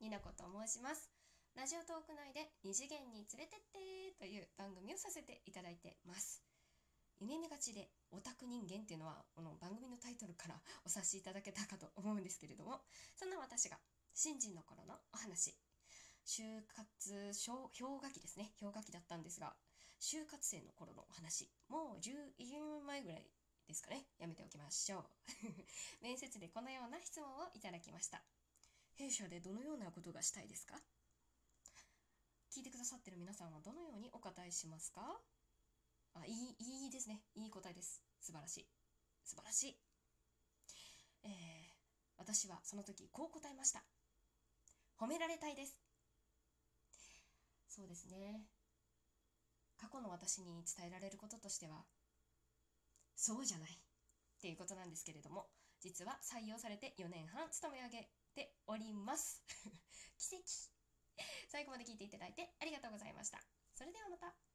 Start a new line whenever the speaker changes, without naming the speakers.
ニナコと申します。ラジオトーク内で二次元に連れてってという番組をさせていただいてます。夢見がちでオタク人間っていうのはこの番組のタイトルから お察しいただけたかと思うんですけれどもそんな私が新人の頃のお話。就活氷河期ですね。氷河期だったんですが就活生の頃のお話。もう10年前ぐらいですかね。やめておきましょう。面接でこのような質問をいただきました。弊社でどのようなことがしたいですか？聞いてくださってる皆さんはどのようにお答えしますか？あいいいいですね。いい答えです。素晴らしい。素晴らしい。えー、私はその時こう答えました。褒められたいです。そうですね。過去の私に伝えられることとしてはそうじゃないっていうことなんですけれども実は採用されて4年半勤め上げ。ております。奇跡。最後まで聞いていただいてありがとうございました。それではまた。